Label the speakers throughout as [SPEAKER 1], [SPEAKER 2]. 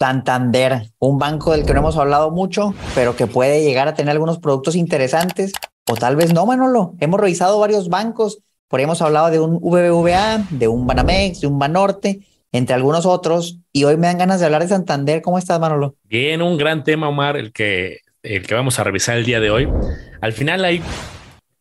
[SPEAKER 1] Santander, un banco del que no hemos hablado mucho, pero que puede llegar a tener algunos productos interesantes, o tal vez no, Manolo. Hemos revisado varios bancos, por ahí hemos hablado de un VBVA, de un Banamex, de un Banorte, entre algunos otros, y hoy me dan ganas de hablar de Santander. ¿Cómo estás, Manolo?
[SPEAKER 2] Bien, un gran tema, Omar, el que, el que vamos a revisar el día de hoy. Al final hay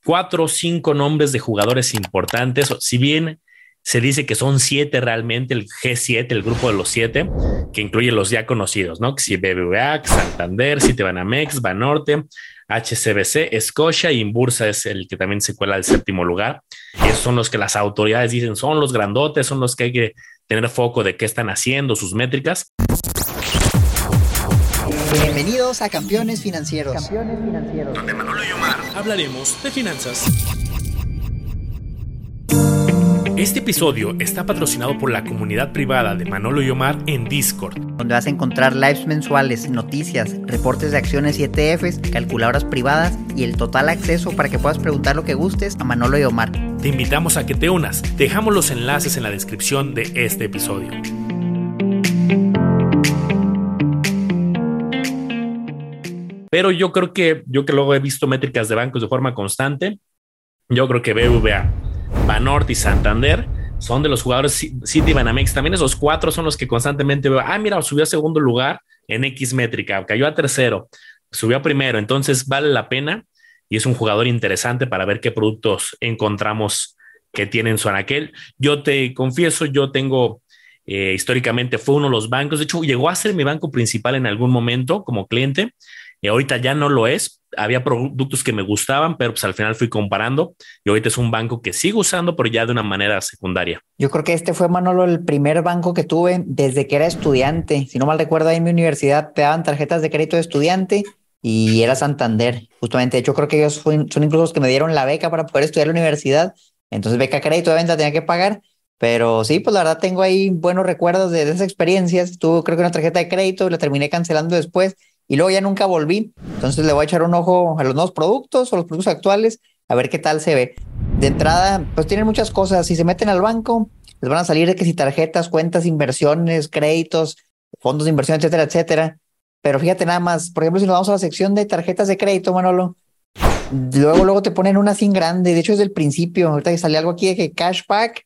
[SPEAKER 2] cuatro o cinco nombres de jugadores importantes, si bien se dice que son siete realmente, el G7, el grupo de los siete, que incluye los ya conocidos, ¿no? Que si BBVA, Santander, Citibanamex, Banorte, HCBC, Scotia y Inbursa es el que también se cuela al séptimo lugar. Y esos son los que las autoridades dicen son los grandotes, son los que hay que tener foco de qué están haciendo, sus métricas.
[SPEAKER 1] Bienvenidos a Campeones Financieros. Campeones Financieros.
[SPEAKER 2] Donde Manolo y Omar hablaremos de finanzas. Este episodio está patrocinado por la comunidad privada de Manolo y Omar en Discord,
[SPEAKER 1] donde vas a encontrar lives mensuales, noticias, reportes de acciones y ETFs, calculadoras privadas y el total acceso para que puedas preguntar lo que gustes a Manolo y Omar.
[SPEAKER 2] Te invitamos a que te unas. Dejamos los enlaces en la descripción de este episodio. Pero yo creo que yo que luego he visto métricas de bancos de forma constante, yo creo que BBVA Banorte y Santander son de los jugadores City Banamex. También esos cuatro son los que constantemente veo. Ah, mira, subió a segundo lugar en X métrica, cayó a tercero, subió a primero. Entonces vale la pena y es un jugador interesante para ver qué productos encontramos que tienen su anaquel. Yo te confieso, yo tengo eh, históricamente fue uno de los bancos. De hecho, llegó a ser mi banco principal en algún momento como cliente y ahorita ya no lo es. Había productos que me gustaban, pero pues al final fui comparando y ahorita es un banco que sigo usando, pero ya de una manera secundaria.
[SPEAKER 1] Yo creo que este fue, Manolo, el primer banco que tuve desde que era estudiante. Si no mal recuerdo, ahí en mi universidad te daban tarjetas de crédito de estudiante y era Santander. Justamente, de hecho, creo que ellos son incluso los que me dieron la beca para poder estudiar en la universidad. Entonces, beca crédito de venta tenía que pagar. Pero sí, pues la verdad tengo ahí buenos recuerdos de esas experiencias. Tuve creo que una tarjeta de crédito la terminé cancelando después y luego ya nunca volví. Entonces le voy a echar un ojo a los nuevos productos o los productos actuales a ver qué tal se ve. De entrada, pues tienen muchas cosas. Si se meten al banco, les van a salir de que si tarjetas, cuentas, inversiones, créditos, fondos de inversión, etcétera, etcétera. Pero fíjate nada más, por ejemplo, si nos vamos a la sección de tarjetas de crédito, Manolo, luego, luego te ponen una sin grande. De hecho, es del principio. Ahorita que sale algo aquí que cashback,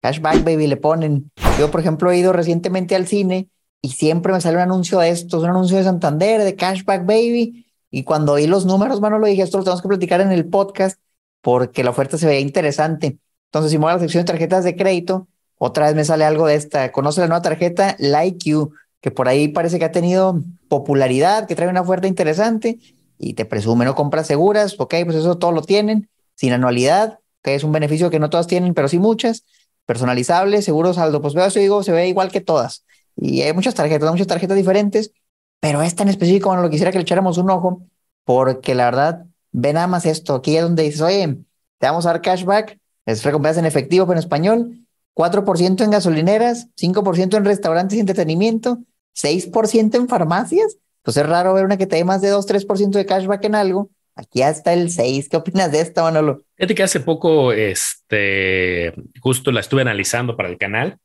[SPEAKER 1] cashback, baby, le ponen. Yo, por ejemplo, he ido recientemente al cine y siempre me sale un anuncio de estos, un anuncio de Santander, de Cashback Baby. Y cuando oí los números, mano, lo dije, esto lo tenemos que platicar en el podcast porque la oferta se veía interesante. Entonces, si me voy a la sección de tarjetas de crédito, otra vez me sale algo de esta. Conoce la nueva tarjeta Like You, que por ahí parece que ha tenido popularidad, que trae una oferta interesante y te presume, ¿no? Compras seguras, ok, pues eso todo lo tienen, sin anualidad, que es un beneficio que no todas tienen, pero sí muchas, personalizable, seguro saldo. Pues veo eso digo, se ve igual que todas. Y hay muchas tarjetas, muchas tarjetas diferentes, pero esta en específico, bueno, lo quisiera que le echáramos un ojo, porque la verdad, ve nada más esto, aquí es donde dices, oye, te vamos a dar cashback, es recompensa en efectivo, pero en español, 4% en gasolineras, 5% en restaurantes y entretenimiento, 6% en farmacias. Pues es raro ver una que te dé más de 2, 3% de cashback en algo. Aquí hasta el 6. ¿Qué opinas de esta, Manolo?
[SPEAKER 2] Fíjate que hace poco, este, justo la estuve analizando para el canal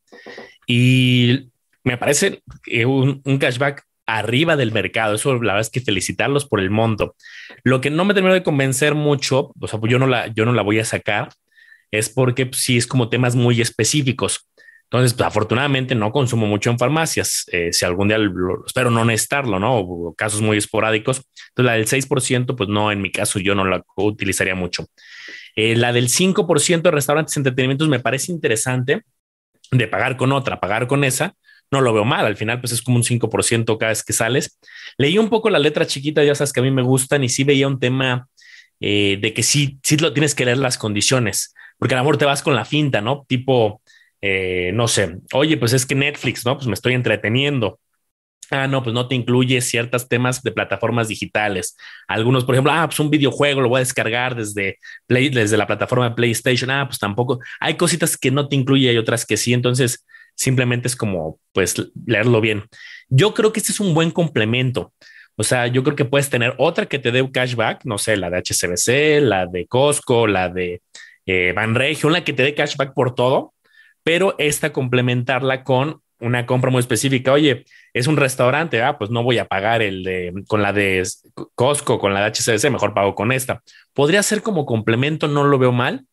[SPEAKER 2] y me parece un, un cashback arriba del mercado. Eso la verdad es que felicitarlos por el monto. Lo que no me terminó de convencer mucho, o sea, pues yo no la, yo no la voy a sacar, es porque pues, sí es como temas muy específicos. Entonces, pues, afortunadamente no consumo mucho en farmacias. Eh, si algún día espero no necesitarlo, ¿no? O casos muy esporádicos. Entonces, la del 6%, pues no, en mi caso yo no la utilizaría mucho. Eh, la del 5% de restaurantes y entretenimientos me parece interesante de pagar con otra, pagar con esa, no lo veo mal. Al final, pues es como un 5% cada vez que sales. Leí un poco la letra chiquita, ya sabes que a mí me gustan y sí veía un tema eh, de que sí, sí lo tienes que leer las condiciones, porque a lo mejor te vas con la finta, ¿no? Tipo, eh, no sé, oye, pues es que Netflix, ¿no? Pues me estoy entreteniendo. Ah, no, pues no te incluye ciertos temas de plataformas digitales. Algunos, por ejemplo, ah, pues un videojuego lo voy a descargar desde, Play, desde la plataforma de PlayStation. Ah, pues tampoco. Hay cositas que no te incluye y otras que sí. Entonces, simplemente es como, pues, leerlo bien. Yo creo que este es un buen complemento. O sea, yo creo que puedes tener otra que te dé cashback, no sé, la de HCBC, la de Costco, la de eh, Banregio, una que te dé cashback por todo, pero esta complementarla con una compra muy específica. Oye, es un restaurante, ah, pues no voy a pagar el de con la de Costco, con la de HCBC, mejor pago con esta. Podría ser como complemento, no lo veo mal,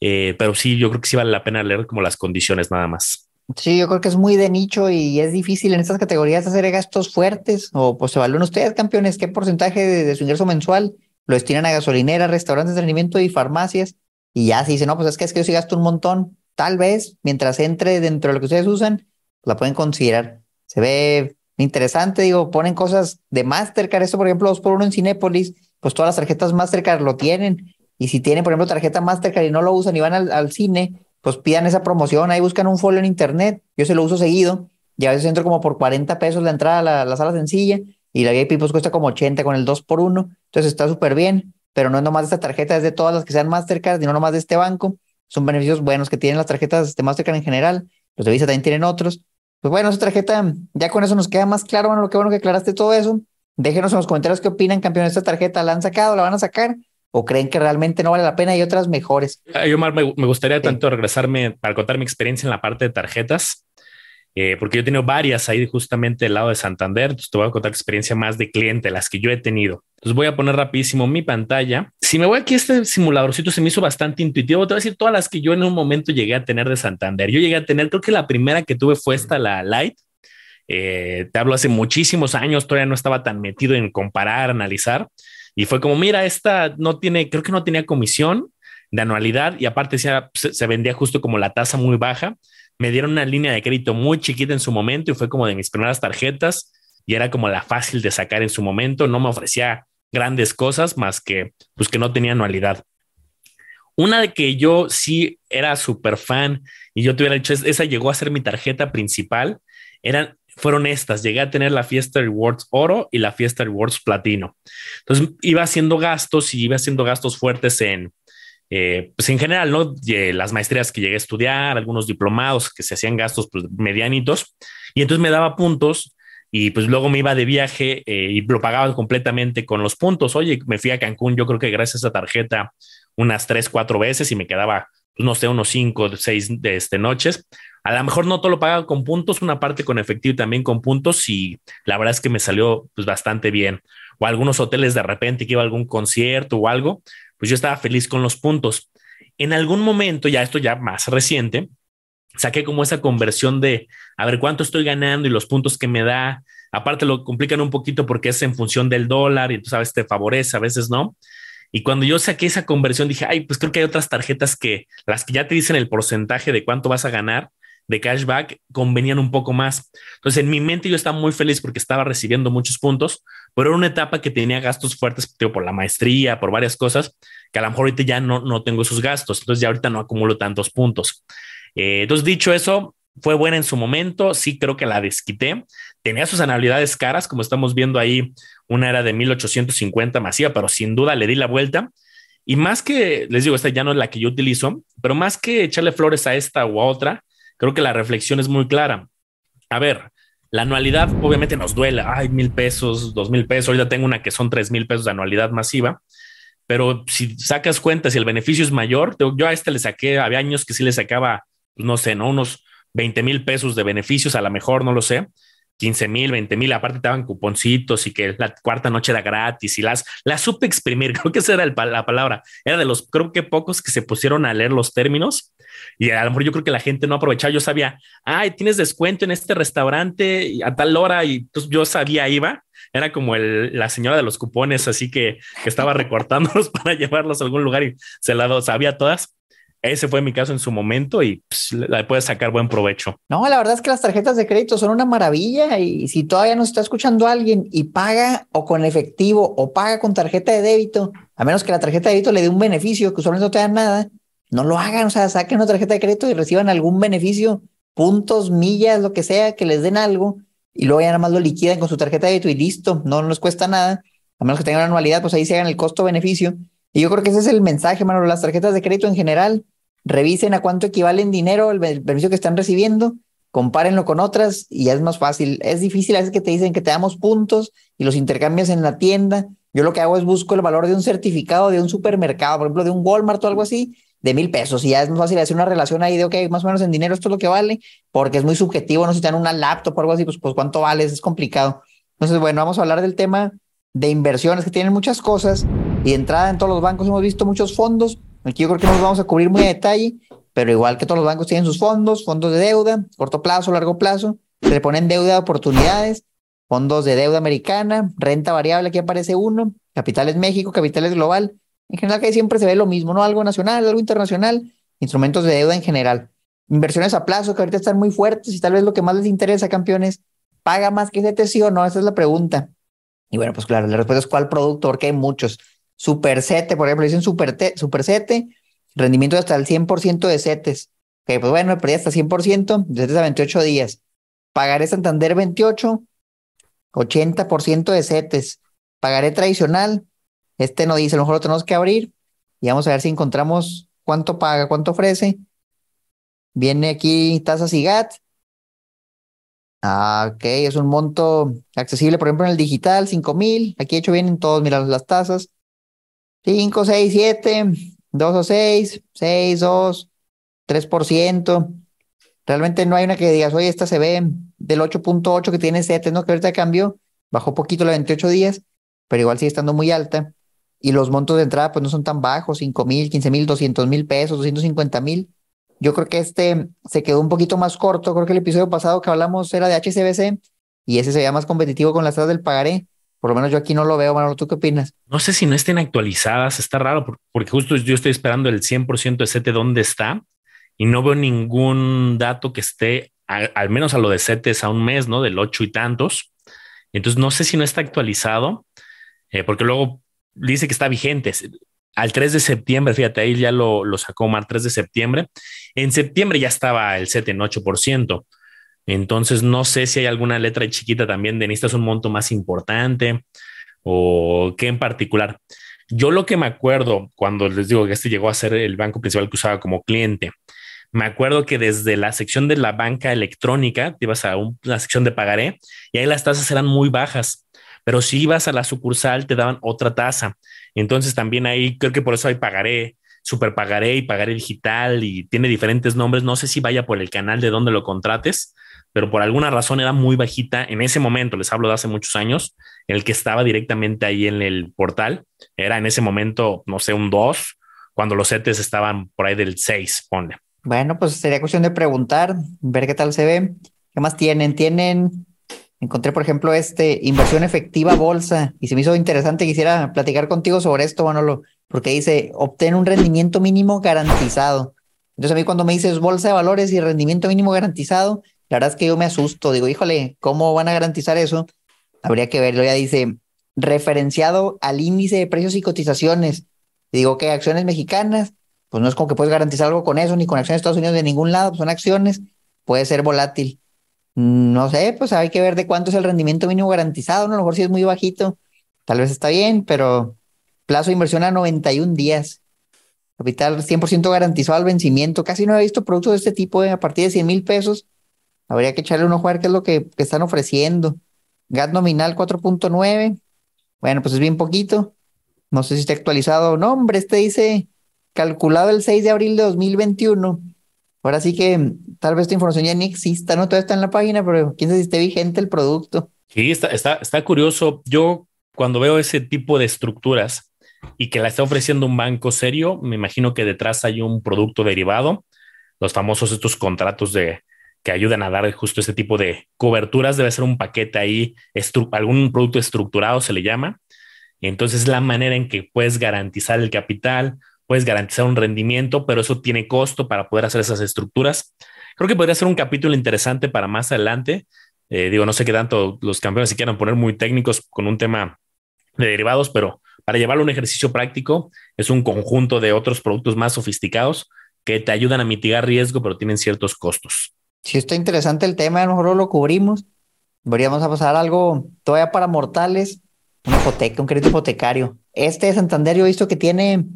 [SPEAKER 2] eh, pero sí, yo creo que sí vale la pena leer como las condiciones nada más.
[SPEAKER 1] Sí, yo creo que es muy de nicho y es difícil en estas categorías hacer gastos fuertes o pues evalúen ustedes, campeones, qué porcentaje de, su ingreso mensual lo destinan a gasolineras, restaurantes de rendimiento y farmacias. Y ya se dice, no, pues es que es que yo sí gasto un montón. Tal vez, mientras entre dentro de lo que ustedes usan, la pueden considerar. Se ve interesante, digo, ponen cosas de Mastercard. Esto, por ejemplo, dos por uno en Cinépolis, pues todas las tarjetas Mastercard lo tienen. Y si tienen, por ejemplo, tarjeta Mastercard y no lo usan y van al cine, pues pidan esa promoción, ahí buscan un folio en internet, yo se lo uso seguido, y a veces entro como por 40 pesos la entrada a la, sala sencilla, y la VIP pues cuesta como 80 con el 2 por 1 entonces está súper bien, pero no es nomás de esta tarjeta, es de todas las que sean Mastercard, y no nomás de este banco, son beneficios buenos que tienen las tarjetas de Mastercard en general, los de Visa también tienen otros, pues bueno, esa tarjeta, ya con eso nos queda más claro, bueno, lo que bueno que aclaraste todo eso, déjenos en los comentarios qué opinan, campeones, esta tarjeta, ¿la han sacado, la van a sacar? O creen que realmente no vale la pena y otras mejores.
[SPEAKER 2] Yo, me, me gustaría tanto regresarme para contar mi experiencia en la parte de tarjetas, eh, porque yo he tenido varias ahí justamente del lado de Santander. Entonces te voy a contar experiencia más de cliente, las que yo he tenido. Entonces voy a poner rapidísimo mi pantalla. Si me voy aquí, este simuladorcito se me hizo bastante intuitivo. Te voy a decir todas las que yo en un momento llegué a tener de Santander. Yo llegué a tener, creo que la primera que tuve fue esta, la Light. Eh, te hablo hace muchísimos años, todavía no estaba tan metido en comparar, analizar. Y fue como, mira, esta no tiene, creo que no tenía comisión de anualidad y aparte se, vendía justo como la tasa muy baja. Me dieron una línea de crédito muy chiquita en su momento y fue como de mis primeras tarjetas y era como la fácil de sacar en su momento. No me ofrecía grandes cosas más que pues que no tenía anualidad. Una de que yo sí era súper fan y yo tuviera hecho, esa llegó a ser mi tarjeta principal, eran fueron estas. Llegué a tener la Fiesta Rewards Oro y la Fiesta Rewards Platino. Entonces iba haciendo gastos y iba haciendo gastos fuertes en, eh, pues en general, ¿no? las maestrías que llegué a estudiar, algunos diplomados que se hacían gastos pues, medianitos. Y entonces me daba puntos y pues luego me iba de viaje eh, y lo pagaba completamente con los puntos. Oye, me fui a Cancún, yo creo que gracias a esa tarjeta unas tres, cuatro veces y me quedaba, no sé, unos cinco, seis de este, noches. A lo mejor no todo lo pagaba con puntos, una parte con efectivo y también con puntos y la verdad es que me salió pues bastante bien. O algunos hoteles de repente que iba a algún concierto o algo, pues yo estaba feliz con los puntos. En algún momento, ya esto ya más reciente, saqué como esa conversión de a ver cuánto estoy ganando y los puntos que me da. Aparte lo complican un poquito porque es en función del dólar y tú sabes, te favorece, a veces no. Y cuando yo saqué esa conversión, dije, ay, pues creo que hay otras tarjetas que las que ya te dicen el porcentaje de cuánto vas a ganar, de cashback convenían un poco más. Entonces, en mi mente yo estaba muy feliz porque estaba recibiendo muchos puntos, pero era una etapa que tenía gastos fuertes por la maestría, por varias cosas, que a lo mejor ahorita ya no, no tengo esos gastos. Entonces, ya ahorita no acumulo tantos puntos. Eh, entonces, dicho eso, fue buena en su momento. Sí, creo que la desquité. Tenía sus anualidades caras, como estamos viendo ahí. Una era de 1850 masiva, pero sin duda le di la vuelta. Y más que, les digo, esta ya no es la que yo utilizo, pero más que echarle flores a esta u a otra, creo que la reflexión es muy clara. A ver, la anualidad obviamente nos duele, ay, mil pesos, dos mil pesos, ahorita tengo una que son tres mil pesos de anualidad masiva, pero si sacas cuenta, si el beneficio es mayor, yo a este le saqué, había años que sí le sacaba, no sé, ¿no? Unos 20 mil pesos de beneficios, a lo mejor, no lo sé, 15 mil, 20 mil, aparte te daban cuponcitos y que la cuarta noche era gratis y las, las supe exprimir, creo que esa era la palabra, era de los, creo que pocos que se pusieron a leer los términos y a lo mejor yo creo que la gente no aprovechaba. Yo sabía, ay, tienes descuento en este restaurante a tal hora. Y entonces yo sabía, iba. Era como el, la señora de los cupones, así que, que estaba recortándolos para llevarlos a algún lugar y se la sabía todas. Ese fue mi caso en su momento y la puedes sacar buen provecho.
[SPEAKER 1] No, la verdad es que las tarjetas de crédito son una maravilla y si todavía no está escuchando alguien y paga o con efectivo o paga con tarjeta de débito, a menos que la tarjeta de débito le dé un beneficio que usualmente no te da nada, no lo hagan, o sea, saquen una tarjeta de crédito y reciban algún beneficio, puntos, millas, lo que sea, que les den algo, y luego ya nada más lo liquidan con su tarjeta de crédito y listo, no nos cuesta nada, a menos que tengan una anualidad, pues ahí se hagan el costo-beneficio. Y yo creo que ese es el mensaje, mano, las tarjetas de crédito en general, revisen a cuánto equivale en dinero el beneficio que están recibiendo, compárenlo con otras y ya es más fácil. Es difícil a veces que te dicen que te damos puntos y los intercambias en la tienda. Yo lo que hago es busco el valor de un certificado de un supermercado, por ejemplo, de un Walmart o algo así, de mil pesos. Y ya es más fácil hacer una relación ahí de, ok, más o menos en dinero esto es lo que vale, porque es muy subjetivo, no si te dan una laptop o algo así, pues, pues cuánto vale, es complicado. Entonces, bueno, vamos a hablar del tema de inversiones que tienen muchas cosas y de entrada en todos los bancos hemos visto muchos fondos. Aquí yo creo que nos vamos a cubrir muy a detalle, pero igual que todos los bancos tienen sus fondos, fondos de deuda, corto plazo, largo plazo, se le ponen deuda de oportunidades, fondos de deuda americana, renta variable, aquí aparece uno, capitales México, capitales global. En general que siempre se ve lo mismo, ¿no? Algo nacional, algo internacional, instrumentos de deuda en general. Inversiones a plazo que ahorita están muy fuertes y tal vez lo que más les interesa, campeones, ¿paga más que CT sí o no? Esa es la pregunta. Y bueno, pues claro, la respuesta es cuál producto, porque hay muchos. Supercete, por ejemplo, dicen super Supercete, rendimiento de hasta el 100% de CETES. Que pues bueno, perdí hasta 100%, de CETES a 28 días. Pagaré Santander 28, 80% de CETES. Pagaré tradicional, este no dice, a lo mejor lo tenemos que abrir y vamos a ver si encontramos cuánto paga, cuánto ofrece. Viene aquí tasas y GAT. Ah, ok, es un monto accesible, por ejemplo, en el digital, 5 mil. Aquí hecho vienen todos, mira las tasas. 5, 6, 7, 2 o 6, 6, 2, 3%. Realmente no hay una que digas, oye, esta se ve del 8.8 que tiene 7, ¿no? Que ahorita cambió, bajó poquito los 28 días, pero igual sigue estando muy alta. Y los montos de entrada pues no son tan bajos, 5 mil, 15 mil, 200 mil pesos, 250 mil. Yo creo que este se quedó un poquito más corto. Creo que el episodio pasado que hablamos era de HCBC y ese se veía más competitivo con las tasas del pagaré. Por lo menos yo aquí no lo veo, Manolo. ¿Tú qué opinas?
[SPEAKER 2] No sé si no estén actualizadas. Está raro porque justo yo estoy esperando el 100% de CETE dónde está y no veo ningún dato que esté al menos a lo de CETES a un mes, ¿no? Del 8 y tantos. Entonces no sé si no está actualizado, eh, porque luego dice que está vigente al 3 de septiembre, fíjate, ahí ya lo, lo sacó Mar 3 de septiembre. En septiembre ya estaba el set en 8%. Entonces, no sé si hay alguna letra chiquita también de necesitas un monto más importante o qué en particular. Yo lo que me acuerdo cuando les digo que este llegó a ser el banco principal que usaba como cliente, me acuerdo que desde la sección de la banca electrónica te ibas a una sección de pagaré y ahí las tasas eran muy bajas, pero si ibas a la sucursal te daban otra tasa. Entonces también ahí creo que por eso hay pagaré, super pagaré y pagaré digital y tiene diferentes nombres. No sé si vaya por el canal de donde lo contrates, pero por alguna razón era muy bajita en ese momento. Les hablo de hace muchos años. El que estaba directamente ahí en el portal era en ese momento, no sé, un 2, cuando los CETES estaban por ahí del 6, ponle.
[SPEAKER 1] Bueno, pues sería cuestión de preguntar, ver qué tal se ve. ¿Qué más tienen? Tienen Encontré, por ejemplo, este inversión efectiva bolsa y se me hizo interesante. Quisiera platicar contigo sobre esto, Manolo, porque dice obtener un rendimiento mínimo garantizado. Entonces, a mí cuando me dices bolsa de valores y rendimiento mínimo garantizado, la verdad es que yo me asusto. Digo, híjole, ¿cómo van a garantizar eso? Habría que verlo. Ya dice referenciado al índice de precios y cotizaciones. digo que acciones mexicanas, pues no es como que puedes garantizar algo con eso, ni con acciones de Estados Unidos de ningún lado, pues son acciones, puede ser volátil. No sé, pues hay que ver de cuánto es el rendimiento mínimo garantizado, ¿no? A lo mejor si es muy bajito, tal vez está bien, pero plazo de inversión a 91 días. Capital 100% garantizado al vencimiento. Casi no he visto productos de este tipo ¿eh? a partir de 100 mil pesos. Habría que echarle un ojo a ver qué es lo que, están ofreciendo. GAT nominal 4.9. Bueno, pues es bien poquito. No sé si está actualizado o no. Hombre, este dice calculado el 6 de abril de 2021 Ahora sí que tal vez esta información ya ni exista, ¿no? Todavía está en la página, pero quién sabe si esté vigente el producto.
[SPEAKER 2] Sí, está, está, está curioso. Yo cuando veo ese tipo de estructuras y que la está ofreciendo un banco serio, me imagino que detrás hay un producto derivado, los famosos estos contratos de que ayudan a dar justo este tipo de coberturas, debe ser un paquete ahí, algún producto estructurado se le llama. Entonces la manera en que puedes garantizar el capital, puedes garantizar un rendimiento, pero eso tiene costo para poder hacer esas estructuras. Creo que podría ser un capítulo interesante para más adelante. Eh, digo, no sé qué tanto los campeones se quieran poner muy técnicos con un tema de derivados, pero para llevarlo a un ejercicio práctico es un conjunto de otros productos más sofisticados que te ayudan a mitigar riesgo, pero tienen ciertos costos.
[SPEAKER 1] Si está interesante el tema, a lo mejor lo cubrimos. Deberíamos pasar algo todavía para mortales, una hipoteca, un crédito hipotecario. Este de Santander yo he visto que tiene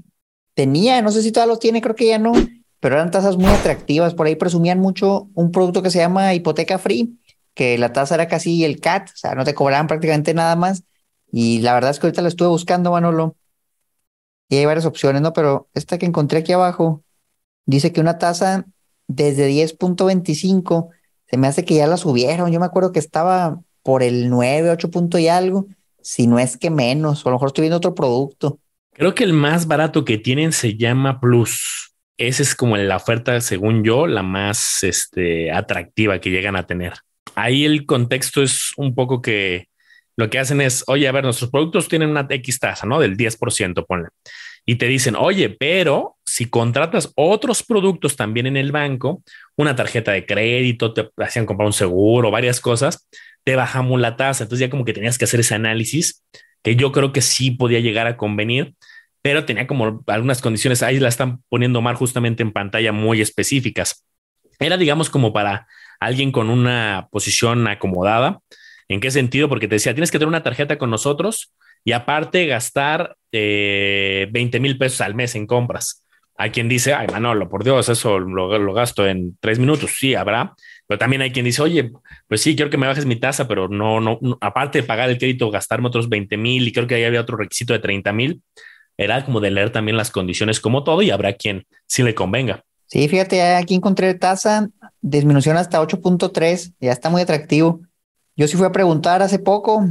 [SPEAKER 1] tenía, no sé si todavía los tiene, creo que ya no, pero eran tasas muy atractivas. Por ahí presumían mucho un producto que se llama hipoteca free, que la tasa era casi el CAT, o sea, no te cobraban prácticamente nada más. Y la verdad es que ahorita la estuve buscando, Manolo. Y hay varias opciones, ¿no? Pero esta que encontré aquí abajo, dice que una tasa desde 10.25 se me hace que ya la subieron. Yo me acuerdo que estaba por el 9, 8 punto y algo, si no es que menos, o a lo mejor estoy viendo otro producto.
[SPEAKER 2] Creo que el más barato que tienen se llama Plus. Esa es como la oferta, según yo, la más este, atractiva que llegan a tener. Ahí el contexto es un poco que lo que hacen es, oye, a ver, nuestros productos tienen una X tasa, ¿no? Del 10%, ponle. Y te dicen, oye, pero si contratas otros productos también en el banco, una tarjeta de crédito, te hacían comprar un seguro, varias cosas, te bajamos la tasa. Entonces ya como que tenías que hacer ese análisis, que yo creo que sí podía llegar a convenir, pero tenía como algunas condiciones, ahí la están poniendo mal justamente en pantalla muy específicas. Era, digamos, como para alguien con una posición acomodada. ¿En qué sentido? Porque te decía, tienes que tener una tarjeta con nosotros y aparte gastar 20 eh, mil pesos al mes en compras. Hay quien dice, ay, Manolo, por Dios, eso lo, lo, gasto en tres minutos. Sí, habrá, pero también hay quien dice, oye, pues sí, quiero que me bajes mi tasa, pero no, no, aparte de pagar el crédito, gastarme otros 20 mil y creo que ahí había otro requisito de 30 mil. Era como de leer también las condiciones como todo y habrá quien sí le convenga.
[SPEAKER 1] Sí, fíjate, aquí encontré tasa, disminución hasta 8.3, ya está muy atractivo. Yo sí fui a preguntar hace poco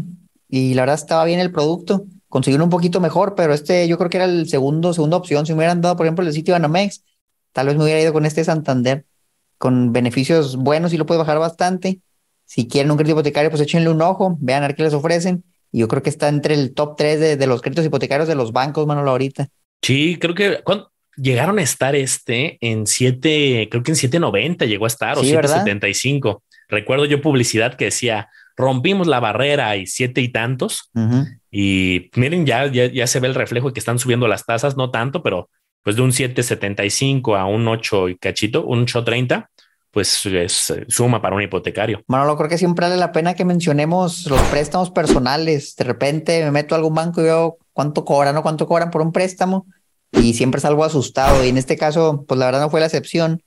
[SPEAKER 1] y la verdad estaba bien el producto. Consiguieron un poquito mejor, pero este yo creo que era el segundo, segunda opción. Si me hubieran dado, por ejemplo, el sitio Banamex, tal vez me hubiera ido con este Santander, con beneficios buenos y lo puede bajar bastante. Si quieren un crédito hipotecario, pues échenle un ojo, vean a ver qué les ofrecen. Y yo creo que está entre el top 3 de, de los créditos hipotecarios de los bancos, Manolo, ahorita.
[SPEAKER 2] Sí, creo que llegaron a estar este en 7, creo que en 790 llegó a estar o 775. Recuerdo yo publicidad que decía rompimos la barrera y siete y tantos. Y miren, ya, ya, se ve el reflejo de que están subiendo las tasas, no tanto, pero pues de un 7.75 a un 8 y cachito, un 8.30, pues es suma para un hipotecario.
[SPEAKER 1] Bueno, creo que siempre vale la pena que mencionemos los préstamos personales. De repente me meto a algún banco y veo cuánto cobran o cuánto cobran por un préstamo y siempre salgo asustado. Y en este caso, pues la verdad no fue la excepción.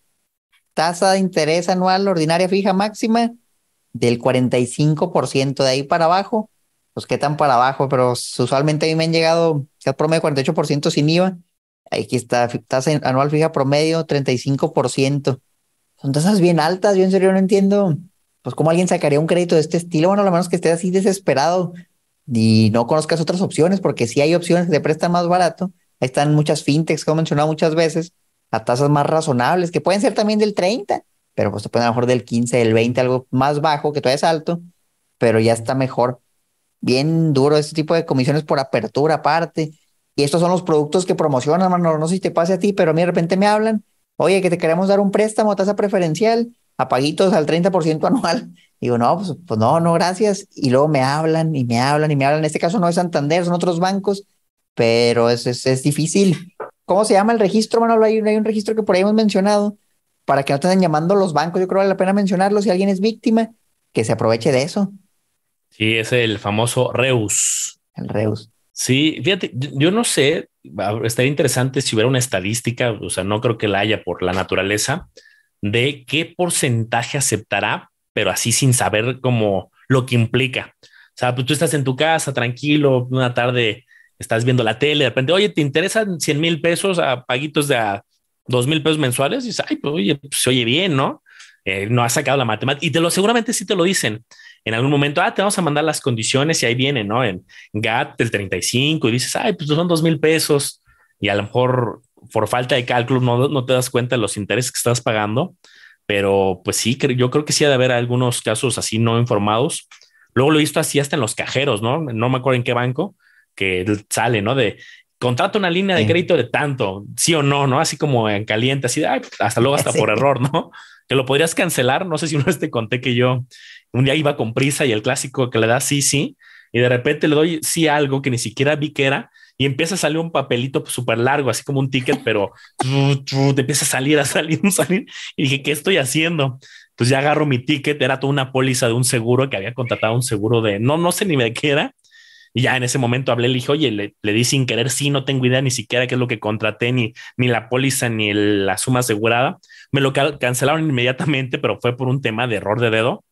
[SPEAKER 1] Tasa de interés anual ordinaria fija máxima del 45% de ahí para abajo, pues qué tan para abajo, pero usualmente a mí me han llegado, el promedio 48% sin IVA, aquí está, tasa anual fija promedio 35%. Son tasas bien altas, yo en serio no entiendo, pues cómo alguien sacaría un crédito de este estilo, bueno, a lo menos que esté así desesperado y no conozcas otras opciones, porque si hay opciones que te prestan más barato, ahí están muchas fintechs que he mencionado muchas veces, a tasas más razonables, que pueden ser también del 30, pero pues te puede a lo mejor del 15, del 20, algo más bajo, que todavía es alto, pero ya está mejor. Bien duro este tipo de comisiones por apertura aparte. Y estos son los productos que promocionan, hermano. No sé si te pase a ti, pero a mí de repente me hablan, oye, que te queremos dar un préstamo a tasa preferencial, a paguitos al 30% anual. Digo, no, pues, pues, no, no, gracias. Y luego me hablan y me hablan y me hablan. En este caso no es Santander, son otros bancos, pero es, es, es difícil. ¿Cómo se llama el registro, hermano? Hay, hay un registro que por ahí hemos mencionado para que no estén llamando los bancos. Yo creo que vale la pena mencionarlo. Si alguien es víctima, que se aproveche de eso.
[SPEAKER 2] Sí, es el famoso Reus.
[SPEAKER 1] El Reus.
[SPEAKER 2] Sí, fíjate, yo no sé, estaría interesante si hubiera una estadística, o sea, no creo que la haya por la naturaleza, de qué porcentaje aceptará, pero así sin saber cómo lo que implica. O sea, pues tú estás en tu casa, tranquilo, una tarde estás viendo la tele, de repente, oye, ¿te interesan 100 mil pesos a paguitos de a dos mil pesos mensuales, y dices, ay, pues oye, pues, se oye bien, ¿no? Eh, no has sacado la matemática y te lo seguramente sí te lo dicen en algún momento. Ah, te vamos a mandar las condiciones y ahí viene, ¿no? En GAT del 35 y dices, ay, pues son dos mil pesos y a lo mejor por falta de cálculo no, no te das cuenta de los intereses que estás pagando. Pero pues sí, yo creo que sí ha de haber algunos casos así no informados. Luego lo he visto así hasta en los cajeros, ¿no? No me acuerdo en qué banco que sale, ¿no? De contrata una línea de crédito de tanto, sí o no, ¿no? Así como en caliente, así, hasta luego, hasta por error, ¿no? Que lo podrías cancelar. No sé si vez te conté que yo un día iba con prisa y el clásico que le da sí, sí, y de repente le doy sí algo que ni siquiera vi que era y empieza a salir un papelito súper largo, así como un ticket, pero te empieza a salir, a salir, a salir. Y dije, ¿qué estoy haciendo? Entonces ya agarro mi ticket, era toda una póliza de un seguro que había contratado un seguro de, no, no sé ni de qué era, y ya en ese momento hablé, le dije, oye, le, di sin querer, sí, no tengo idea ni siquiera qué es lo que contraté, ni, ni la póliza, ni la suma asegurada. Me lo cancelaron inmediatamente, pero fue por un tema de error de dedo.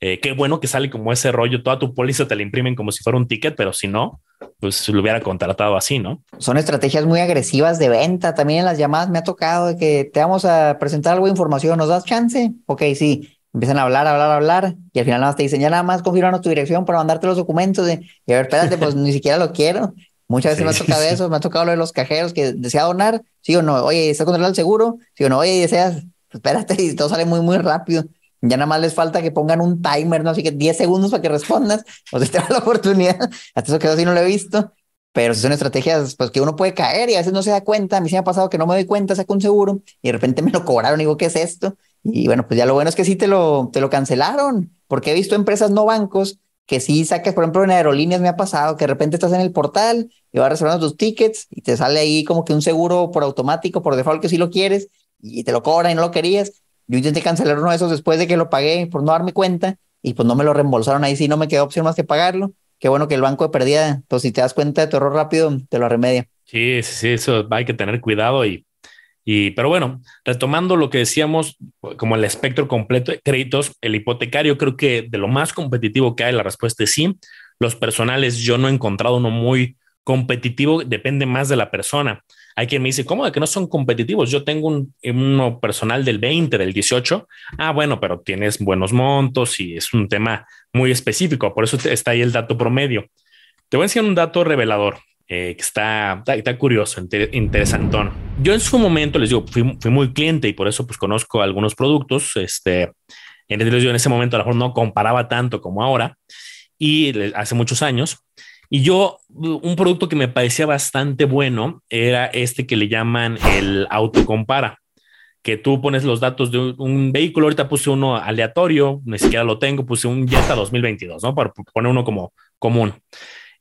[SPEAKER 2] Eh, qué bueno que sale como ese rollo, toda tu póliza te la imprimen como si fuera un ticket, pero si no, pues lo hubiera contratado así, ¿no?
[SPEAKER 1] Son estrategias muy agresivas de venta. También en las llamadas me ha tocado que te vamos a presentar algo de información, ¿nos das chance? Ok, sí. Empiezan a hablar, hablar, hablar, y al final nada más te dicen, ya nada más confirmanos tu dirección para mandarte los documentos. De, y a ver, espérate, pues ni siquiera lo quiero. Muchas veces me ha tocado eso, me ha tocado lo de los cajeros que desea donar, sí o no, oye, ¿está controlado el seguro? Sí o no, oye, deseas, espérate, y todo sale muy, muy rápido. Ya nada más les falta que pongan un timer, ¿no? Así que 10 segundos para que respondas, o sea, te da la oportunidad. Hasta eso quedó así, no lo he visto, pero si son estrategias pues que uno puede caer y a veces no se da cuenta. A mí se me ha pasado que no me doy cuenta, saco un seguro y de repente me lo cobraron y digo, ¿qué es esto? Y bueno, pues ya lo bueno es que sí te lo, te lo cancelaron, porque he visto empresas no bancos que sí sacas, por ejemplo, en aerolíneas me ha pasado que de repente estás en el portal y vas reservando tus tickets y te sale ahí como que un seguro por automático, por default que sí lo quieres y te lo cobran y no lo querías. Yo intenté cancelar uno de esos después de que lo pagué por no darme cuenta y pues no me lo reembolsaron ahí, sí no me quedó opción más que pagarlo. Qué bueno que el banco de pérdida, pues si te das cuenta de tu error rápido, te lo remedia.
[SPEAKER 2] Sí, sí, eso hay que tener cuidado y y, pero bueno, retomando lo que decíamos, como el espectro completo de créditos, el hipotecario creo que de lo más competitivo que hay, la respuesta es sí. Los personales, yo no he encontrado uno muy competitivo, depende más de la persona. Hay quien me dice, ¿cómo de que no son competitivos? Yo tengo un uno personal del 20, del 18. Ah, bueno, pero tienes buenos montos y es un tema muy específico. Por eso está ahí el dato promedio. Te voy a enseñar un dato revelador. Eh, que está, está, curioso, interesantón. Yo en su momento les digo, fui, muy cliente y por eso pues conozco algunos productos. Este, en en ese momento a lo mejor no comparaba tanto como ahora y hace muchos años. Y yo, un producto que me parecía bastante bueno era este que le llaman el autocompara, que tú pones los datos de un, vehículo. Ahorita puse uno aleatorio, ni siquiera lo tengo, puse un Jetta 2022, ¿no? Para poner uno como común.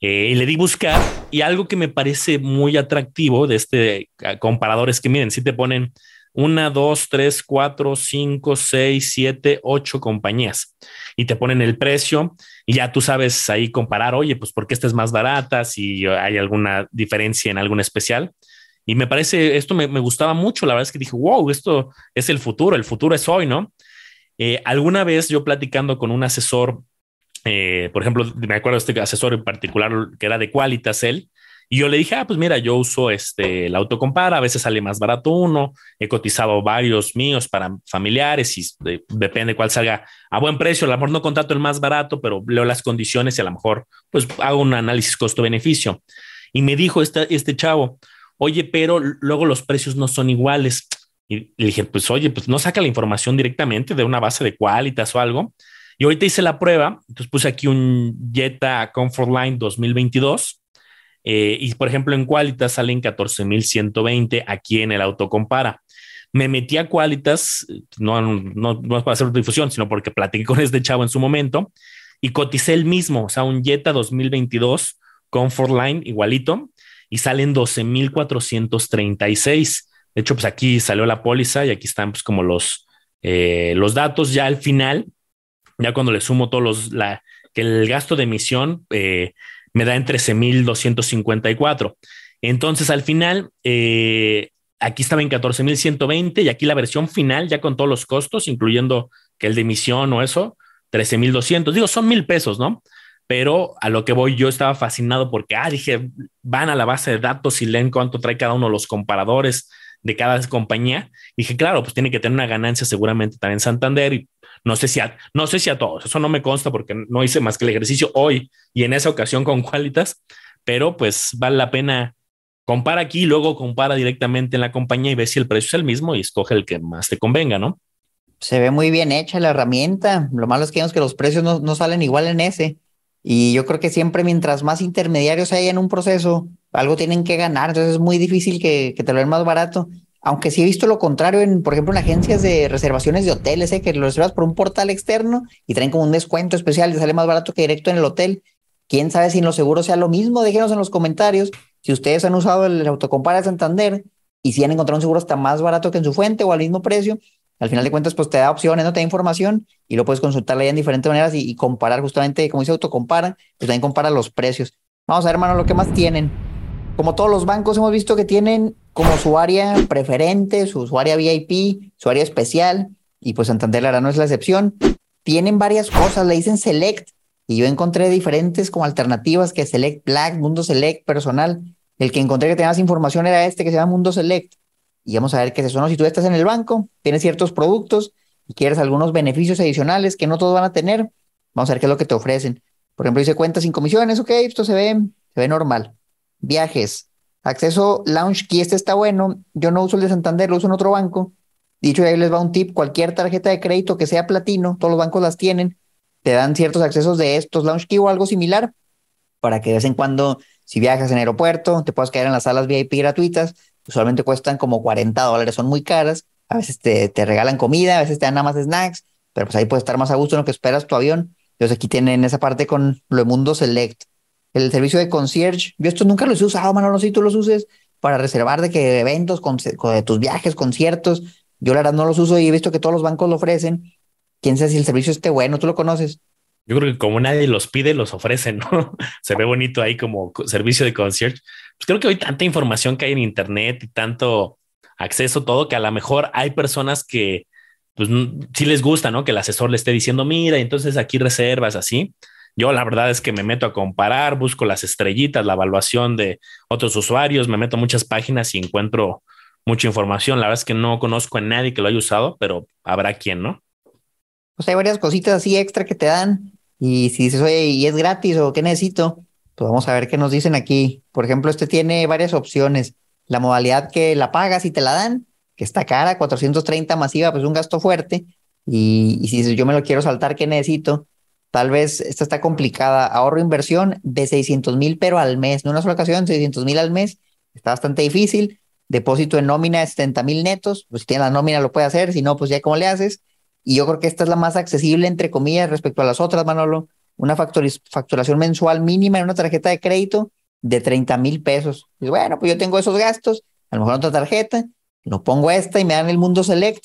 [SPEAKER 2] Eh, y le di buscar y algo que me parece muy atractivo de este ah, comparador es que miren, si te ponen una, dos, tres, cuatro, cinco, seis, siete, ocho compañías y te ponen el precio y ya tú sabes ahí comparar, oye, pues porque esta es más barata, si hay alguna diferencia en algún especial. Y me parece, esto me, gustaba mucho, la verdad es que dije, wow, esto es el futuro, el futuro es hoy, ¿no? Eh, alguna vez yo platicando con un asesor eh, por ejemplo, me acuerdo de este asesor en particular que era de Qualitas él, y yo le dije, ah, pues mira, yo uso este, el autocompara, a veces sale más barato uno, he cotizado varios míos para familiares y depende cuál salga a buen precio, a lo mejor no contrato el más barato, pero leo las condiciones y a lo mejor pues hago un análisis costo-beneficio. Y me dijo este, este chavo, oye, pero luego los precios no son iguales. Y le dije, pues oye, pues no saca la información directamente de una base de Qualitas o algo. Y ahorita hice la prueba, entonces puse aquí un Jetta Comfort Line 2022. Eh, y por ejemplo, en Qualitas salen 14,120 aquí en el Autocompara. Me metí a Qualitas, no, no, no es para hacer difusión, sino porque platiqué con este chavo en su momento y coticé el mismo, o sea, un Jetta 2022 Comfort Line igualito y salen 12,436. De hecho, pues aquí salió la póliza y aquí están pues como los, eh, los datos ya al final ya cuando le sumo todos los, la, que el gasto de emisión eh, me da en 13,254. Entonces, al final, eh, aquí estaba en 14,120 y aquí la versión final, ya con todos los costos, incluyendo que el de emisión o eso, 13,200. Digo, son mil pesos, ¿no? Pero a lo que voy, yo estaba fascinado porque, ah, dije, van a la base de datos y leen cuánto trae cada uno de los comparadores de cada compañía. dije, claro, pues tiene que tener una ganancia seguramente también Santander y no sé si a, no sé si a todos, eso no me consta porque no hice más que el ejercicio hoy y en esa ocasión con Qualitas, pero pues vale la pena compara aquí, luego compara directamente en la compañía y ve si el precio es el mismo y escoge el que más te convenga, ¿no?
[SPEAKER 1] Se ve muy bien hecha la herramienta. Lo malo es que, que los precios no, no salen igual en ese. Y yo creo que siempre mientras más intermediarios hay en un proceso, algo tienen que ganar. Entonces es muy difícil que, que te lo den más barato. Aunque sí he visto lo contrario en, por ejemplo, en agencias de reservaciones de hoteles, ¿eh? que lo reservas por un portal externo y traen como un descuento especial, te sale más barato que directo en el hotel. Quién sabe si en los seguros sea lo mismo. Déjenos en los comentarios si ustedes han usado el autocompara de Santander y si han encontrado un seguro hasta más barato que en su fuente o al mismo precio. Al final de cuentas, pues te da opciones, no te da información y lo puedes consultar en diferentes maneras y, y comparar justamente, como dice autocompara, pues también compara los precios. Vamos a ver, hermano, lo que más tienen. Como todos los bancos hemos visto que tienen como su área preferente, su, su área VIP, su área especial, y pues Santander la no es la excepción. Tienen varias cosas, le dicen Select, y yo encontré diferentes como alternativas que Select Black, Mundo Select, personal. El que encontré que tenía más información era este que se llama Mundo Select. Y vamos a ver qué es eso. Si tú estás en el banco, tienes ciertos productos y quieres algunos beneficios adicionales que no todos van a tener, vamos a ver qué es lo que te ofrecen. Por ejemplo, dice cuentas sin comisiones, ok, esto se ve, se ve normal. Viajes, acceso Launch Key, este está bueno. Yo no uso el de Santander, lo uso en otro banco. Dicho ahí les va un tip, cualquier tarjeta de crédito que sea platino, todos los bancos las tienen, te dan ciertos accesos de estos Launch Key o algo similar para que de vez en cuando, si viajas en aeropuerto, te puedas quedar en las salas VIP gratuitas. Usualmente cuestan como 40 dólares, son muy caras. A veces te, te regalan comida, a veces te dan nada más snacks, pero pues ahí puedes estar más a gusto en lo que esperas tu avión. Entonces aquí tienen esa parte con lo de Mundo Select. El servicio de concierge, yo esto nunca los he usado, mano, no sé si tú los uses para reservar de que eventos, de tus viajes, conciertos. Yo la verdad no los uso y he visto que todos los bancos lo ofrecen quién sabe si el servicio esté bueno, tú lo conoces.
[SPEAKER 2] Yo creo que como nadie los pide, los ofrecen, ¿no? Se ve bonito ahí como servicio de concierge. Pues creo que hay tanta información que hay en Internet y tanto acceso, todo, que a lo mejor hay personas que pues sí les gusta, ¿no? Que el asesor le esté diciendo, mira, entonces aquí reservas así. Yo la verdad es que me meto a comparar, busco las estrellitas, la evaluación de otros usuarios, me meto a muchas páginas y encuentro mucha información. La verdad es que no conozco a nadie que lo haya usado, pero habrá quien, ¿no?
[SPEAKER 1] pues hay varias cositas así extra que te dan. Y si dices, oye, ¿y es gratis o qué necesito? Pues vamos a ver qué nos dicen aquí. Por ejemplo, este tiene varias opciones. La modalidad que la pagas y te la dan, que está cara, 430 masiva, pues un gasto fuerte. Y, y si dices, yo me lo quiero saltar, ¿qué necesito? Tal vez esta está complicada. Ahorro inversión de 600 mil, pero al mes, no una sola ocasión, 600 mil al mes. Está bastante difícil. Depósito en nómina de 70 mil netos. Pues si tienes la nómina lo puede hacer, si no, pues ya cómo le haces. Y yo creo que esta es la más accesible, entre comillas, respecto a las otras, Manolo. Una facturación mensual mínima en una tarjeta de crédito de 30 mil pesos. Bueno, pues yo tengo esos gastos, a lo mejor otra tarjeta, lo pongo esta y me dan el Mundo Select,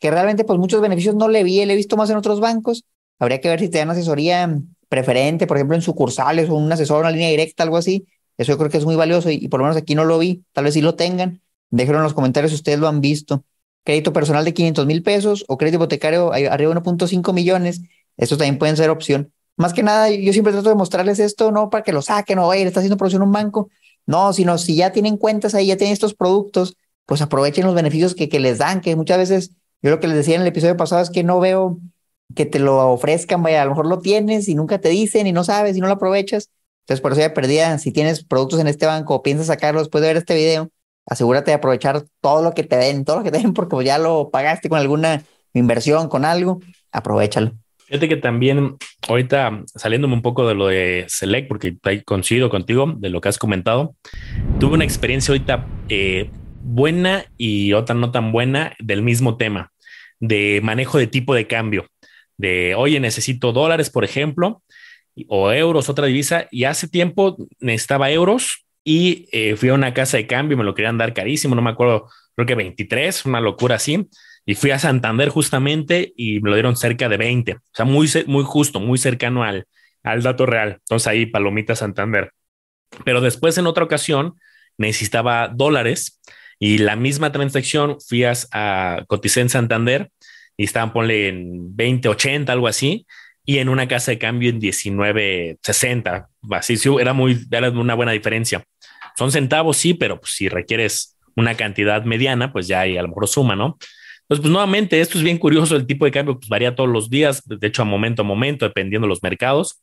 [SPEAKER 1] que realmente pues muchos beneficios no le vi, le he visto más en otros bancos. Habría que ver si te dan asesoría preferente, por ejemplo, en sucursales o un asesor, una línea directa, algo así. Eso yo creo que es muy valioso y, por lo menos aquí no lo vi. Tal vez sí lo tengan. Déjenlo en los comentarios si ustedes lo han visto crédito personal de 500 mil pesos o crédito hipotecario arriba de 1.5 millones, estos también pueden ser opción. Más que nada, yo siempre trato de mostrarles esto, no para que lo saquen o, oye, le está haciendo producción un banco, no, sino si ya tienen cuentas ahí, ya tienen estos productos, pues aprovechen los beneficios que, que les dan, que muchas veces, yo lo que les decía en el episodio pasado es que no veo que te lo ofrezcan, vaya, a lo mejor lo tienes y nunca te dicen y no sabes y no lo aprovechas. Entonces, por eso ya perdida, si tienes productos en este banco piensas sacarlos después de ver este video, asegúrate de aprovechar todo lo que te den, todo lo que te den, porque ya lo pagaste con alguna inversión, con algo, aprovechalo.
[SPEAKER 2] Fíjate que también ahorita saliéndome un poco de lo de Select, porque coincido contigo de lo que has comentado, tuve una experiencia ahorita eh, buena y otra no tan buena del mismo tema, de manejo de tipo de cambio, de, oye, necesito dólares, por ejemplo, o euros, otra divisa, y hace tiempo necesitaba euros, y eh, fui a una casa de cambio, me lo querían dar carísimo, no me acuerdo, creo que 23, una locura así. Y fui a Santander justamente y me lo dieron cerca de 20, o sea, muy, muy justo, muy cercano al, al dato real. Entonces ahí, palomita Santander. Pero después en otra ocasión necesitaba dólares y la misma transacción fui a, a Santander y estaban, ponle en 20, 80, algo así y en una casa de cambio en 19.60. Así sí, era muy, era una buena diferencia. Son centavos, sí, pero pues, si requieres una cantidad mediana, pues ya hay a lo mejor suma, ¿no? Entonces, pues nuevamente, esto es bien curioso, el tipo de cambio pues, varía todos los días, de hecho a momento a momento, dependiendo de los mercados,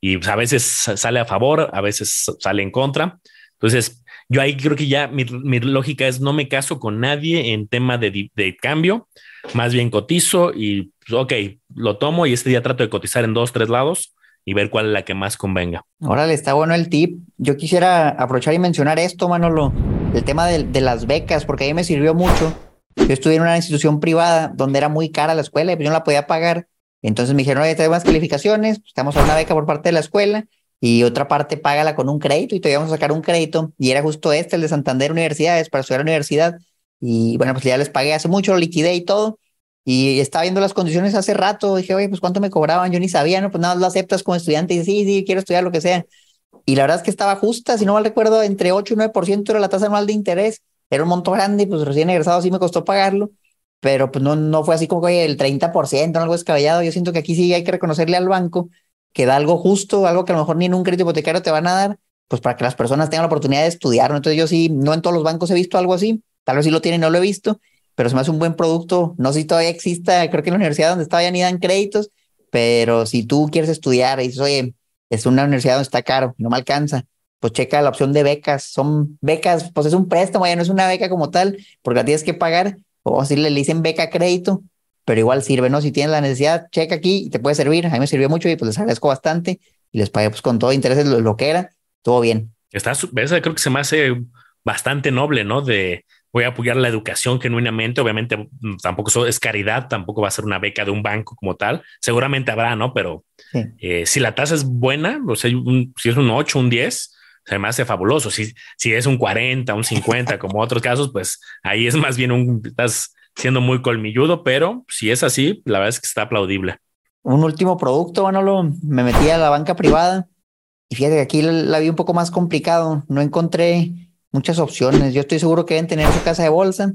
[SPEAKER 2] y pues, a veces sale a favor, a veces sale en contra. Entonces, yo ahí creo que ya mi, mi lógica es no me caso con nadie en tema de, de cambio, más bien cotizo y, pues, ok, lo tomo y este día trato de cotizar en dos, tres lados y ver cuál es la que más convenga.
[SPEAKER 1] Órale, está bueno el tip. Yo quisiera aprovechar y mencionar esto, Manolo, el tema de, de las becas, porque ahí me sirvió mucho. Yo estudié en una institución privada donde era muy cara la escuela y pues yo no la podía pagar. Entonces me dijeron, oye, te buenas calificaciones, pues, estamos a una beca por parte de la escuela y otra parte págala con un crédito y te íbamos a sacar un crédito. Y era justo este, el de Santander Universidades, para estudiar a la universidad. Y bueno, pues ya les pagué hace mucho, lo liquidé y todo. Y estaba viendo las condiciones hace rato, dije, oye, pues cuánto me cobraban, yo ni sabía, ¿no? Pues nada, lo aceptas como estudiante y sí, sí, quiero estudiar lo que sea. Y la verdad es que estaba justa, si no mal recuerdo, entre 8 y 9% era la tasa anual de interés. Era un monto grande, pues recién egresado sí me costó pagarlo, pero pues no, no fue así como, oye, el 30%, algo descabellado. Yo siento que aquí sí hay que reconocerle al banco que da algo justo, algo que a lo mejor ni en un crédito hipotecario te van a dar, pues para que las personas tengan la oportunidad de estudiar. Entonces yo sí, no en todos los bancos he visto algo así, tal vez sí lo tienen, no lo he visto, pero se me hace un buen producto. No sé si todavía exista, creo que en la universidad donde estaba ya ni dan créditos, pero si tú quieres estudiar y es una universidad donde está caro, no me alcanza, pues checa la opción de becas. Son becas, pues es un préstamo, ya no es una beca como tal, porque la tienes que pagar, o si le dicen beca crédito, pero igual sirve, ¿no? Si tienes la necesidad, checa aquí y te puede servir. A mí me sirvió mucho y pues les agradezco bastante y les pagué pues con todo interés lo, lo que era, todo bien.
[SPEAKER 2] Está, creo que se me hace bastante noble, ¿no? De voy a apoyar la educación genuinamente. Obviamente mm, tampoco es caridad, tampoco va a ser una beca de un banco como tal. Seguramente habrá, ¿no? Pero eh, si la tasa es buena, o sea, si es un 8, un 10, se me hace fabuloso. Si, si es un 40, un 50, como otros casos, pues ahí es más bien un, estás siendo muy colmilludo, pero si es así, la verdad es que está aplaudible.
[SPEAKER 1] Un último producto, bueno, me metí a la banca privada y fíjate que aquí la vi un poco más complicado. No encontré muchas opciones. Yo estoy seguro que deben tener su casa de bolsa.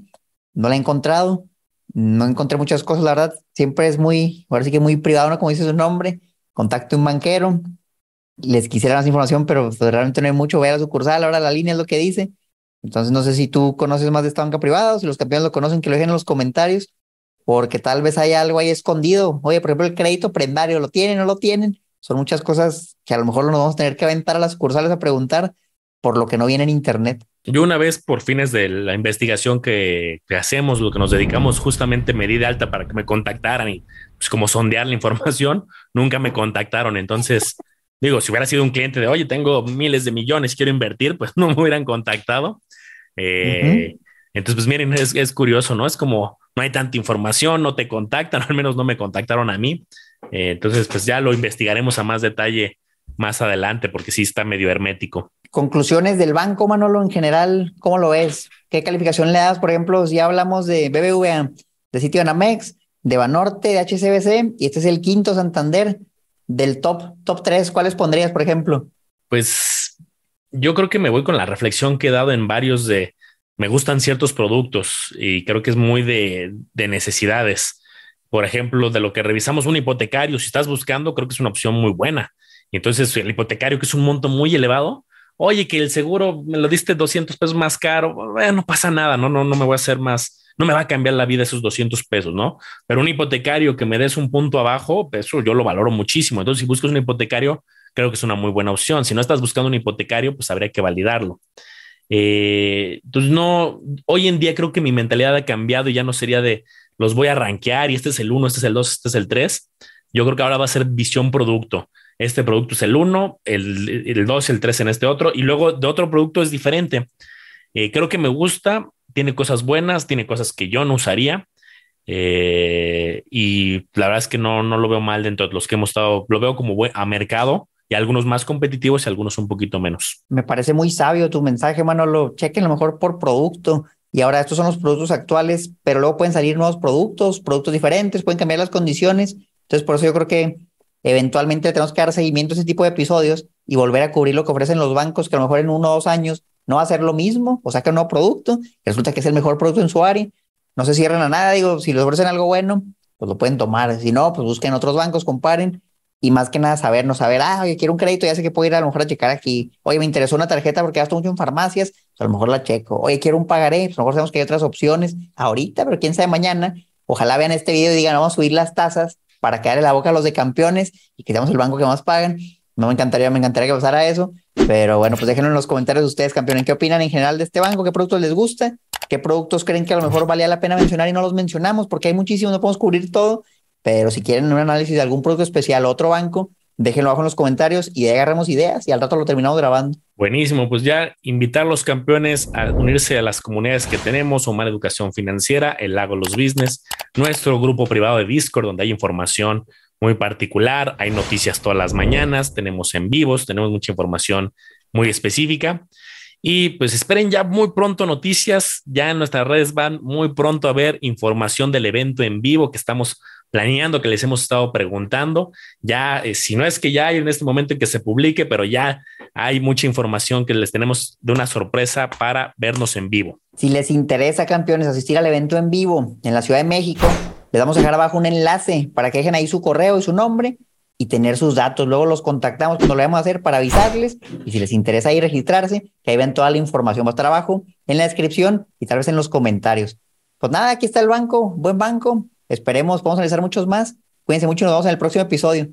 [SPEAKER 1] No la he encontrado. No encontré muchas cosas, la verdad. Siempre es muy, ahora sí que muy privado, ¿no? Como dice su nombre. Contacte un banquero. Les quisiera más información, pero pues, realmente no hay mucho. Ve a la sucursal, ahora la línea es lo que dice. Entonces, no sé si tú conoces más de esta banca privada o si los campeones lo conocen, que lo dejen en los comentarios, porque tal vez hay algo ahí escondido. Oye, por ejemplo, el crédito prendario, ¿lo tienen o no lo tienen? Son muchas cosas que a lo mejor nos vamos a tener que aventar a las sucursales a preguntar por lo que no viene en internet.
[SPEAKER 2] Yo una vez, por fines de la investigación que, hacemos, lo que nos dedicamos, justamente me di de alta para que me contactaran y pues como sondear la información, nunca me contactaron. Entonces, digo, si hubiera sido un cliente de, oye, tengo miles de millones, quiero invertir, pues no me hubieran contactado. Eh, entonces, pues miren, es, es, curioso, ¿no? Es como no hay tanta información, no te contactan, al menos no me contactaron a mí. Eh, entonces, pues ya lo investigaremos a más detalle más adelante, porque sí está medio hermético.
[SPEAKER 1] Conclusiones del banco, Manolo, en general, ¿cómo lo ves? ¿Qué calificación le das? Por ejemplo, si hablamos de BBVA, de Sitio Anamex, de Banorte, de HCBC, y este es el quinto Santander, del top, top 3, ¿cuáles pondrías, por ejemplo?
[SPEAKER 2] Pues yo creo que me voy con la reflexión que he dado en varios de, me gustan ciertos productos y creo que es muy de, de necesidades. Por ejemplo, de lo que revisamos un hipotecario, si estás buscando, creo que es una opción muy buena. Y entonces el hipotecario, que es un monto muy elevado, oye, que el seguro me lo diste 200 pesos más caro, bueno, no pasa nada, no, no, no me voy a hacer más, no me va a cambiar la vida esos 200 pesos, ¿no? Pero un hipotecario que me des un punto abajo, eso yo lo valoro muchísimo. Entonces, si buscas un hipotecario, creo que es una muy buena opción. Si no estás buscando un hipotecario, pues habría que validarlo. Eh, entonces, no, hoy en día creo que mi mentalidad ha cambiado y ya no sería de los voy a rankear y este es el 1, este es el 2, este es el 3. Yo creo que ahora va a ser visión producto este producto es el 1, el 2, el 3 en este otro, y luego de otro producto es diferente. Eh, creo que me gusta, tiene cosas buenas, tiene cosas que yo no usaría. Eh, y la verdad es que no, no lo veo mal dentro de los que hemos estado, lo veo como a mercado y algunos más competitivos y algunos un poquito menos.
[SPEAKER 1] Me parece muy sabio tu mensaje, Manolo. Chequen lo mejor por producto. Y ahora estos son los productos actuales, pero luego pueden salir nuevos productos, productos diferentes, pueden cambiar las condiciones. Entonces, por eso yo creo que eventualmente tenemos que dar seguimiento a ese tipo de episodios y volver a cubrir lo que ofrecen los bancos, que a lo mejor en uno o dos años no va a ser lo mismo, o saca un nuevo producto, resulta que es el mejor producto en su área, no se cierran a nada, digo, si les ofrecen algo bueno, pues lo pueden tomar, si no, pues busquen otros bancos, comparen, y más que nada saber, no saber, ah, oye, quiero un crédito, ya sé que puedo ir a lo mejor a checar aquí, oye, me interesó una tarjeta porque gasto mucho en farmacias, pues a lo mejor la checo, oye, quiero un pagaré, pues a lo mejor sabemos que hay otras opciones ahorita, pero quién sabe mañana, ojalá vean este video y digan, vamos a subir las tasas para quedar en la boca a los de campeones y que seamos el banco que más pagan. No me encantaría, me encantaría que pasara eso, pero bueno, pues déjenlo en los comentarios ustedes, campeones, qué opinan en general de este banco, qué productos les gusta, qué productos creen que a lo mejor valía la pena mencionar y no los mencionamos, porque hay muchísimos, no podemos cubrir todo, pero si quieren un análisis de algún producto especial otro banco, déjenlo abajo en los comentarios y agarremos ideas y al rato lo terminamos grabando.
[SPEAKER 2] Buenísimo, pues ya invitar a los campeones a unirse a las comunidades que tenemos, Omar Educación Financiera, el Lago Los Business, nuestro grupo privado de Discord, donde hay información muy particular, hay noticias todas las mañanas, tenemos en vivos, tenemos mucha información muy específica. Y pues esperen ya muy pronto noticias, ya en nuestras redes van muy pronto a ver información del evento en vivo que estamos planeando, que les hemos estado preguntando. Ya, eh, si no es que ya hay en este momento en que se publique, pero ya hay mucha información que les tenemos de una sorpresa para vernos en vivo.
[SPEAKER 1] Si les interesa, campeones, asistir al evento en vivo en la Ciudad de México, les vamos a dejar abajo un enlace para que dejen ahí su correo y su nombre y tener sus datos. Luego los contactamos cuando lo vamos a hacer para avisarles. Y si les interesa ahí registrarse, que ahí ven toda la información. Va a estar abajo en la descripción y tal vez en los comentarios. Pues nada, aquí está el banco, buen banco. Esperemos, vamos a realizar muchos más. Cuídense mucho, nos vemos en el próximo episodio.